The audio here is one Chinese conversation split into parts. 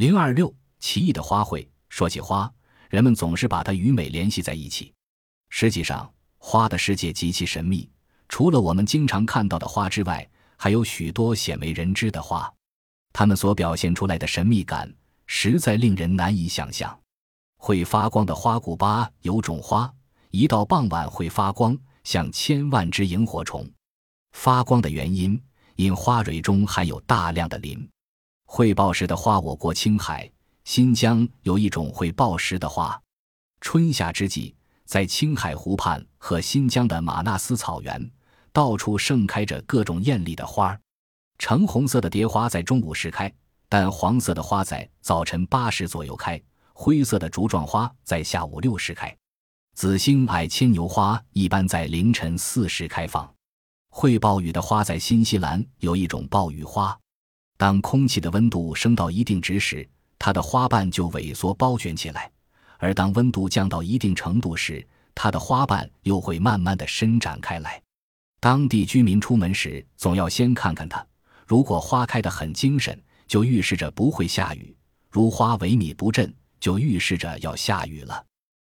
零二六奇异的花卉。说起花，人们总是把它与美联系在一起。实际上，花的世界极其神秘。除了我们经常看到的花之外，还有许多鲜为人知的花，它们所表现出来的神秘感实在令人难以想象。会发光的花古巴有种花，一到傍晚会发光，像千万只萤火虫。发光的原因，因花蕊中含有大量的磷。会报时的花，我国青海、新疆有一种会报时的花。春夏之际，在青海湖畔和新疆的马纳斯草原，到处盛开着各种艳丽的花儿。橙红色的蝶花在中午时开，淡黄色的花在早晨八时左右开，灰色的竹状花在下午六时开。紫星矮牵牛花一般在凌晨四时开放。会暴雨的花在新西兰有一种暴雨花。当空气的温度升到一定值时，它的花瓣就萎缩包卷起来；而当温度降到一定程度时，它的花瓣又会慢慢的伸展开来。当地居民出门时总要先看看它，如果花开得很精神，就预示着不会下雨；如花萎靡不振，就预示着要下雨了。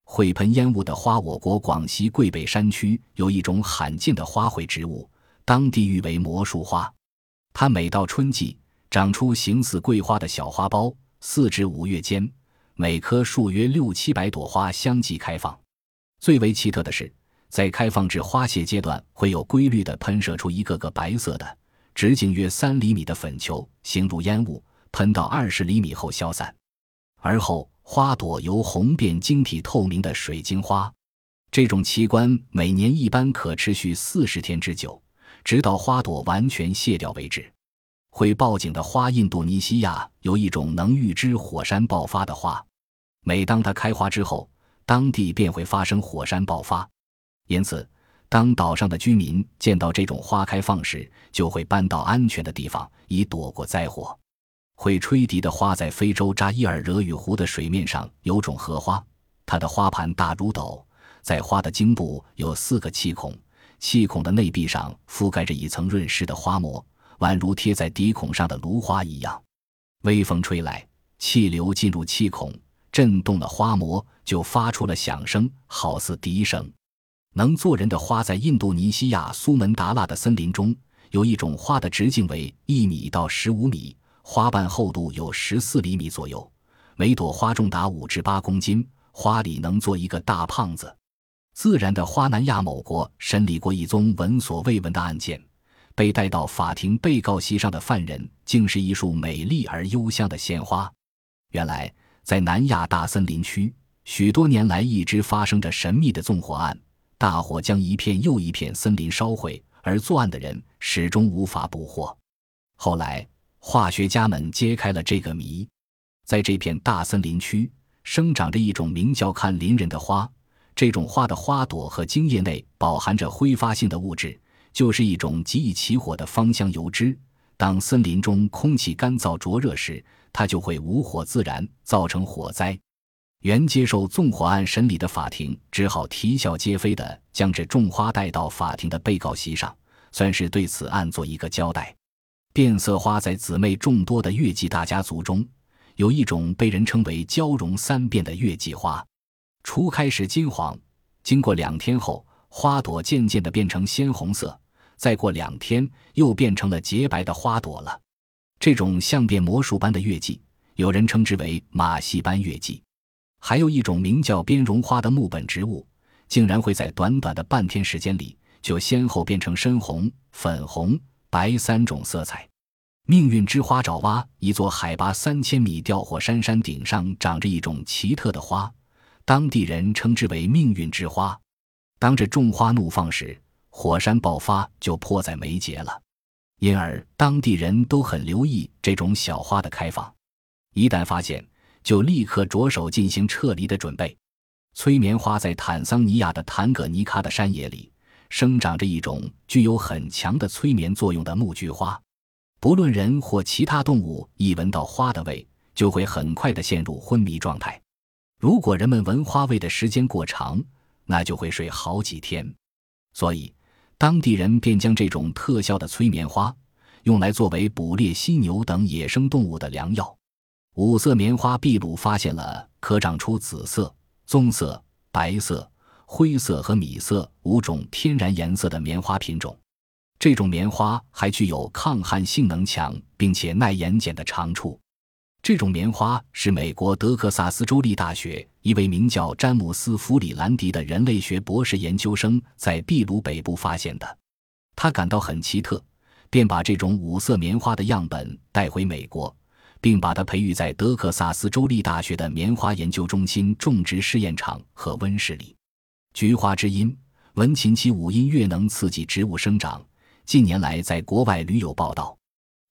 会喷烟雾的花，我国广西桂北山区有一种罕见的花卉植物，当地誉为魔术花。它每到春季。长出形似桂花的小花苞，四至五月间，每棵树约六七百朵花相继开放。最为奇特的是，在开放至花谢阶段，会有规律地喷射出一个个白色的、直径约三厘米的粉球，形如烟雾，喷到二十厘米后消散。而后，花朵由红变晶体透明的水晶花。这种奇观每年一般可持续四十天之久，直到花朵完全谢掉为止。会报警的花，印度尼西亚有一种能预知火山爆发的花，每当它开花之后，当地便会发生火山爆发。因此，当岛上的居民见到这种花开放时，就会搬到安全的地方，以躲过灾祸。会吹笛的花在非洲扎伊尔惹雨湖的水面上有种荷花，它的花盘大如斗，在花的茎部有四个气孔，气孔的内壁上覆盖着一层润湿的花膜。宛如贴在笛孔上的芦花一样，微风吹来，气流进入气孔，震动了花膜，就发出了响声，好似笛声。能做人的花，在印度尼西亚苏门答腊的森林中，有一种花的直径为一米到十五米，花瓣厚度有十四厘米左右，每朵花重达五至八公斤，花里能做一个大胖子。自然的花，南亚某国审理过一宗闻所未闻的案件。被带到法庭被告席上的犯人，竟是一束美丽而幽香的鲜花。原来，在南亚大森林区，许多年来一直发生着神秘的纵火案，大火将一片又一片森林烧毁，而作案的人始终无法捕获。后来，化学家们揭开了这个谜：在这片大森林区，生长着一种名叫看林人的花，这种花的花朵和茎叶内饱含着挥发性的物质。就是一种极易起火的芳香油脂。当森林中空气干燥灼热时，它就会无火自燃，造成火灾。原接受纵火案审理的法庭只好啼笑皆非地将这种花带到法庭的被告席上，算是对此案做一个交代。变色花在姊妹众多的月季大家族中，有一种被人称为“交融三变”的月季花。初开始金黄，经过两天后，花朵渐渐地变成鲜红色。再过两天，又变成了洁白的花朵了。这种像变魔术般的月季，有人称之为马戏般月季。还有一种名叫边绒花的木本植物，竟然会在短短的半天时间里，就先后变成深红、粉红、白三种色彩。命运之花爪哇，一座海拔三千米吊火山山顶上长着一种奇特的花，当地人称之为命运之花。当这种花怒放时，火山爆发就迫在眉睫了，因而当地人都很留意这种小花的开放，一旦发现，就立刻着手进行撤离的准备。催眠花在坦桑尼亚的坦葛尼卡的山野里生长着一种具有很强的催眠作用的木菊花，不论人或其他动物，一闻到花的味，就会很快的陷入昏迷状态。如果人们闻花味的时间过长，那就会睡好几天。所以。当地人便将这种特效的催眠花用来作为捕猎犀牛等野生动物的良药。五色棉花秘鲁发现了可长出紫色、棕色、白色、灰色和米色五种天然颜色的棉花品种。这种棉花还具有抗旱性能强，并且耐盐碱的长处。这种棉花是美国德克萨斯州立大学一位名叫詹姆斯·弗里兰迪的人类学博士研究生在秘鲁北部发现的。他感到很奇特，便把这种五色棉花的样本带回美国，并把它培育在德克萨斯州立大学的棉花研究中心种植试验场和温室里。菊花之音，闻琴其五音乐能刺激植物生长。近年来在国外屡有报道。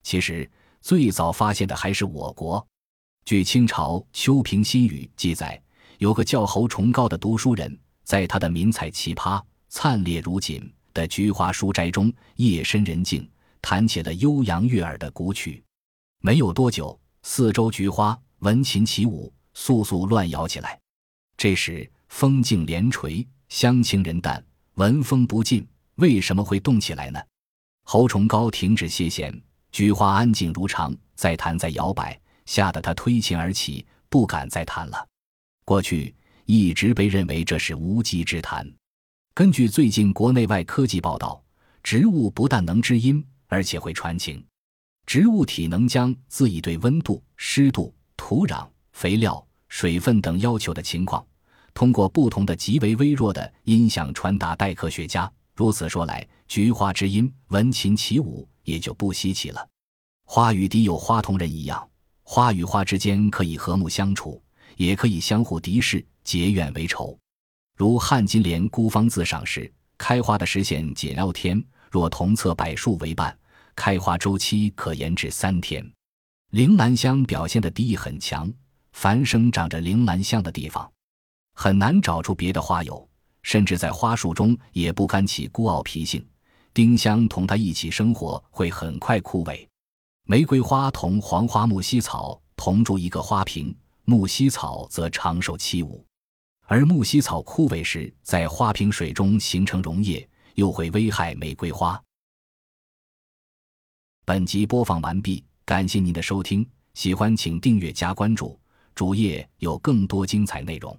其实。最早发现的还是我国。据清朝《秋平新语》记载，有个叫侯崇高的读书人，在他的名采奇葩、灿烈如锦的菊花书斋中，夜深人静，弹起了悠扬悦耳的古曲。没有多久，四周菊花闻琴起舞，簌簌乱摇起来。这时风静连垂，香清人淡，闻风不尽。为什么会动起来呢？侯崇高停止歇弦。菊花安静如常，在弹在摇摆，吓得他推琴而起，不敢再弹了。过去一直被认为这是无稽之谈。根据最近国内外科技报道，植物不但能知音，而且会传情。植物体能将自己对温度、湿度、土壤、肥料、水分等要求的情况，通过不同的极为微弱的音响传达待科学家。如此说来，菊花之音，闻琴起舞。也就不稀奇了。花与敌有花同人一样，花与花之间可以和睦相处，也可以相互敌视、结怨为仇。如汉金莲孤芳自赏时，开花的时限仅六天；若同侧柏树为伴，开花周期可延至三天。铃兰香表现的敌意很强，凡生长着铃兰香的地方，很难找出别的花友，甚至在花束中也不甘起孤傲脾性。丁香同它一起生活会很快枯萎，玫瑰花同黄花木犀草同住一个花瓶，木犀草则长寿七五，而木犀草枯萎时在花瓶水中形成溶液，又会危害玫瑰花。本集播放完毕，感谢您的收听，喜欢请订阅加关注，主页有更多精彩内容。